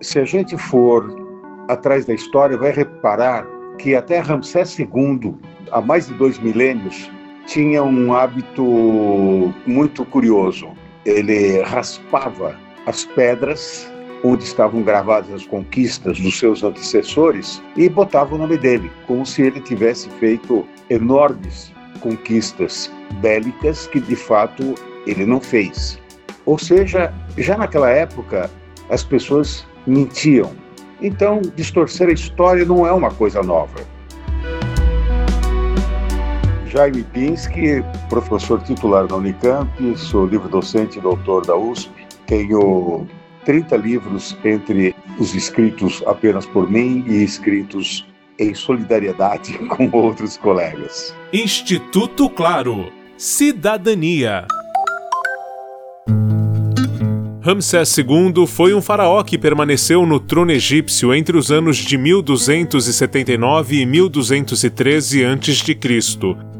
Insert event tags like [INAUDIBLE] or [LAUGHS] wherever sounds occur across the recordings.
se a gente for atrás da história, vai reparar que até Ramsés II, há mais de dois milênios, tinha um hábito muito curioso. Ele raspava as pedras onde estavam gravadas as conquistas dos seus antecessores e botava o nome dele, como se ele tivesse feito enormes conquistas bélicas que de fato ele não fez. Ou seja, já naquela época as pessoas mentiam. Então, distorcer a história não é uma coisa nova. Jaime Pinsky, professor titular da Unicamp, sou livre-docente e doutor da USP. Tenho 30 livros entre os escritos apenas por mim e escritos em solidariedade [LAUGHS] com outros colegas. Instituto Claro. Cidadania. Ramsés II foi um faraó que permaneceu no trono egípcio entre os anos de 1279 e 1213 a.C.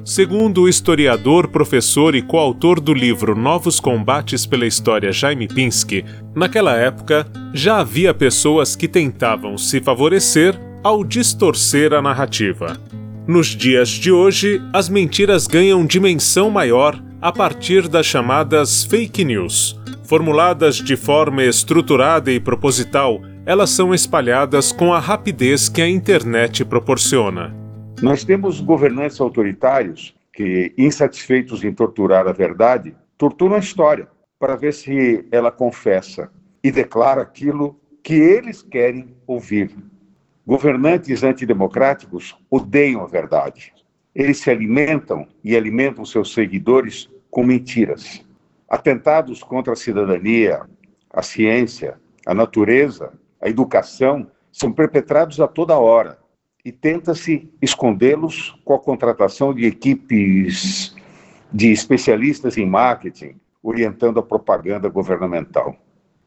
Segundo o historiador, professor e coautor do livro Novos Combates pela História Jaime Pinsky, naquela época já havia pessoas que tentavam se favorecer ao distorcer a narrativa. Nos dias de hoje, as mentiras ganham dimensão maior a partir das chamadas fake news Formuladas de forma estruturada e proposital, elas são espalhadas com a rapidez que a internet proporciona. Nós temos governantes autoritários que, insatisfeitos em torturar a verdade, torturam a história para ver se ela confessa e declara aquilo que eles querem ouvir. Governantes antidemocráticos odeiam a verdade. Eles se alimentam e alimentam seus seguidores com mentiras. Atentados contra a cidadania, a ciência, a natureza, a educação são perpetrados a toda hora e tenta-se escondê-los com a contratação de equipes de especialistas em marketing, orientando a propaganda governamental.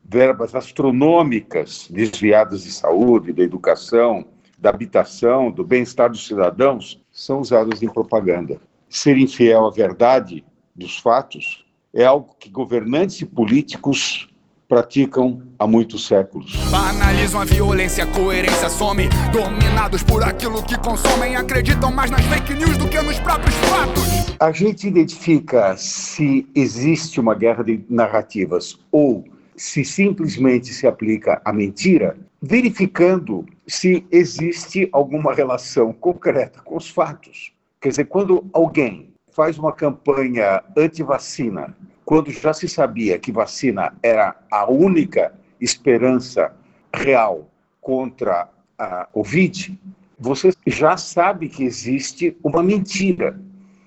Verbas astronômicas desviadas de saúde, da educação, da habitação, do bem-estar dos cidadãos são usadas em propaganda. Ser infiel à verdade dos fatos é algo que governantes e políticos praticam há muitos séculos. Banalizam a violência, a coerência some. Dominados por aquilo que consomem, acreditam mais nas fake news do que nos próprios fatos. A gente identifica se existe uma guerra de narrativas ou se simplesmente se aplica a mentira, verificando se existe alguma relação concreta com os fatos. Quer dizer, quando alguém faz uma campanha anti-vacina, quando já se sabia que vacina era a única esperança real contra a Covid, você já sabe que existe uma mentira.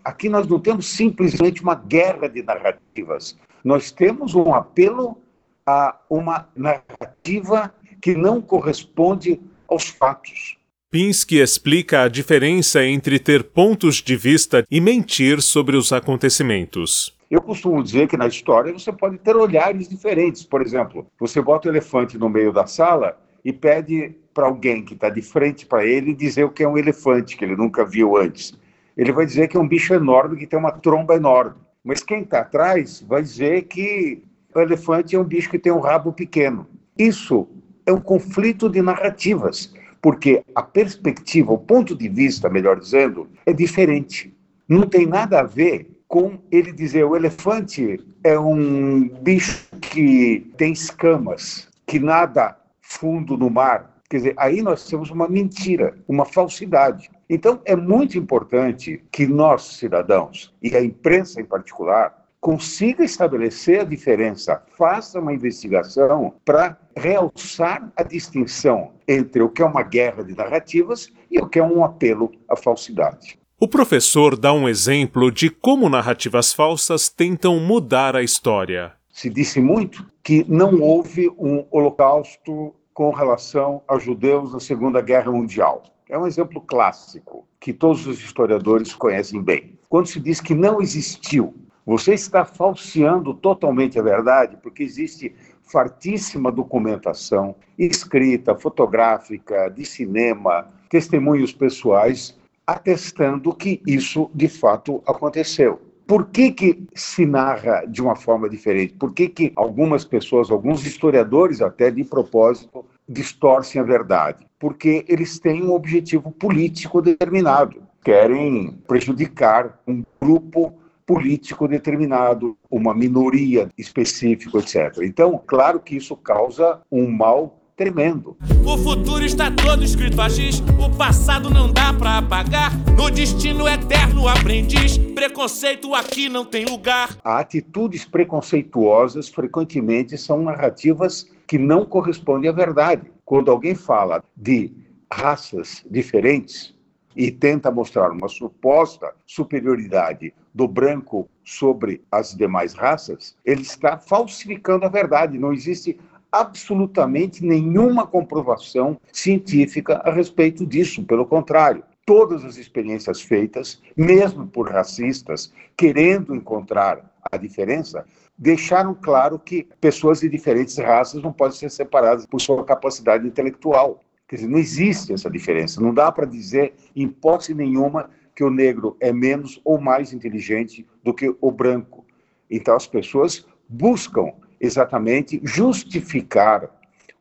Aqui nós não temos simplesmente uma guerra de narrativas, nós temos um apelo a uma narrativa que não corresponde aos fatos. Pinsky explica a diferença entre ter pontos de vista e mentir sobre os acontecimentos. Eu costumo dizer que na história você pode ter olhares diferentes. Por exemplo, você bota o elefante no meio da sala e pede para alguém que está de frente para ele dizer o que é um elefante, que ele nunca viu antes. Ele vai dizer que é um bicho enorme que tem uma tromba enorme. Mas quem está atrás vai dizer que o elefante é um bicho que tem um rabo pequeno. Isso é um conflito de narrativas porque a perspectiva, o ponto de vista, melhor dizendo, é diferente. Não tem nada a ver com ele dizer o elefante é um bicho que tem escamas, que nada fundo no mar. Quer dizer, aí nós temos uma mentira, uma falsidade. Então, é muito importante que nós, cidadãos, e a imprensa em particular, consiga estabelecer a diferença, faça uma investigação para realçar a distinção entre o que é uma guerra de narrativas e o que é um apelo à falsidade. O professor dá um exemplo de como narrativas falsas tentam mudar a história. Se disse muito que não houve um holocausto com relação aos judeus na Segunda Guerra Mundial. É um exemplo clássico que todos os historiadores conhecem bem. Quando se diz que não existiu você está falseando totalmente a verdade, porque existe fartíssima documentação escrita, fotográfica, de cinema, testemunhos pessoais atestando que isso de fato aconteceu. Por que, que se narra de uma forma diferente? Por que, que algumas pessoas, alguns historiadores até de propósito, distorcem a verdade? Porque eles têm um objetivo político determinado. Querem prejudicar um grupo político determinado, uma minoria específica, etc. Então, claro que isso causa um mal tremendo. O futuro está todo escrito a giz, o passado não dá para apagar. No destino eterno aprendiz, preconceito aqui não tem lugar. Atitudes preconceituosas frequentemente são narrativas que não correspondem à verdade. Quando alguém fala de raças diferentes e tenta mostrar uma suposta superioridade do branco sobre as demais raças, ele está falsificando a verdade. Não existe absolutamente nenhuma comprovação científica a respeito disso. Pelo contrário, todas as experiências feitas, mesmo por racistas, querendo encontrar a diferença, deixaram claro que pessoas de diferentes raças não podem ser separadas por sua capacidade intelectual. Quer dizer, não existe essa diferença. Não dá para dizer, em hipótese nenhuma, que o negro é menos ou mais inteligente do que o branco. Então, as pessoas buscam exatamente justificar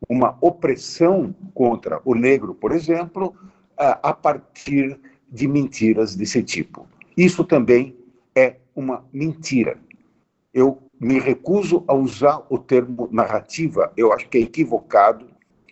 uma opressão contra o negro, por exemplo, a partir de mentiras desse tipo. Isso também é uma mentira. Eu me recuso a usar o termo narrativa, eu acho que é equivocado.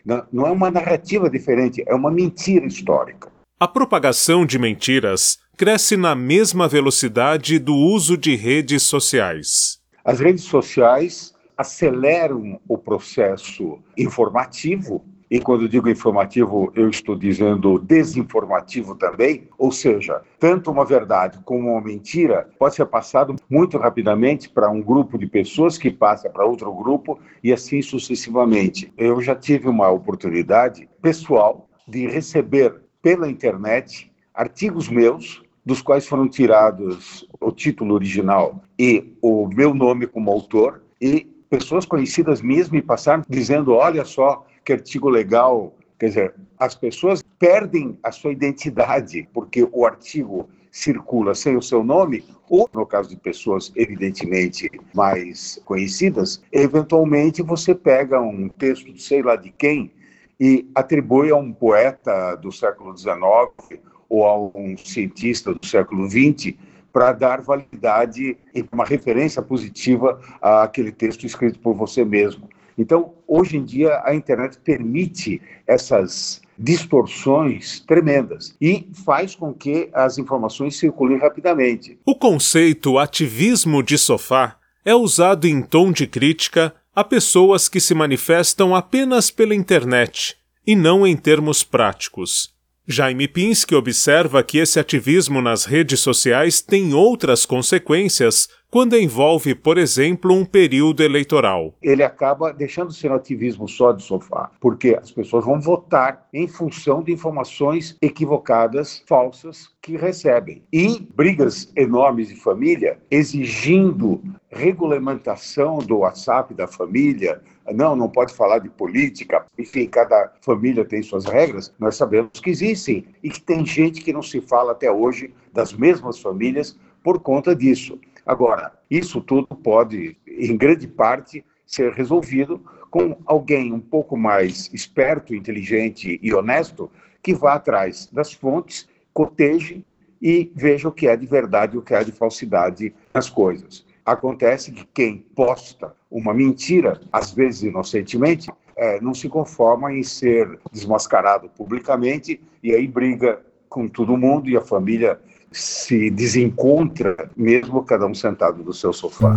Não é uma narrativa diferente, é uma mentira histórica. A propagação de mentiras cresce na mesma velocidade do uso de redes sociais. As redes sociais aceleram o processo informativo, e quando digo informativo, eu estou dizendo desinformativo também, ou seja, tanto uma verdade como uma mentira pode ser passado muito rapidamente para um grupo de pessoas que passa para outro grupo e assim sucessivamente. Eu já tive uma oportunidade pessoal de receber pela internet artigos meus dos quais foram tirados o título original e o meu nome como autor e pessoas conhecidas mesmo me passaram dizendo: olha só que artigo legal. Quer dizer, as pessoas perdem a sua identidade porque o artigo circula sem o seu nome, ou no caso de pessoas evidentemente mais conhecidas, eventualmente você pega um texto de sei lá de quem e atribui a um poeta do século XIX ou a um cientista do século XX para dar validade e uma referência positiva àquele texto escrito por você mesmo. Então, hoje em dia, a internet permite essas distorções tremendas e faz com que as informações circulem rapidamente. O conceito ativismo de sofá é usado em tom de crítica a pessoas que se manifestam apenas pela internet e não em termos práticos. Jaime Pinsky observa que esse ativismo nas redes sociais tem outras consequências quando envolve, por exemplo, um período eleitoral. Ele acaba deixando de ser ativismo só de sofá, porque as pessoas vão votar em função de informações equivocadas, falsas, que recebem. E brigas enormes de família exigindo regulamentação do WhatsApp da família, não, não pode falar de política, enfim, cada família tem suas regras, nós sabemos que existem e que tem gente que não se fala até hoje das mesmas famílias por conta disso. Agora, isso tudo pode, em grande parte, ser resolvido com alguém um pouco mais esperto, inteligente e honesto que vá atrás das fontes, coteje e veja o que é de verdade e o que é de falsidade nas coisas. Acontece que quem posta uma mentira, às vezes inocentemente, é, não se conforma em ser desmascarado publicamente e aí briga com todo mundo e a família se desencontra, mesmo cada um sentado no seu sofá.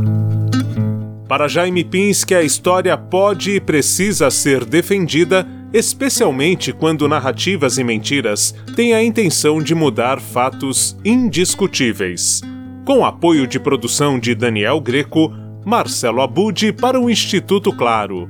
Para Jaime Pinsky, a história pode e precisa ser defendida, especialmente quando narrativas e mentiras têm a intenção de mudar fatos indiscutíveis. Com apoio de produção de Daniel Greco, Marcelo Abude para o Instituto Claro.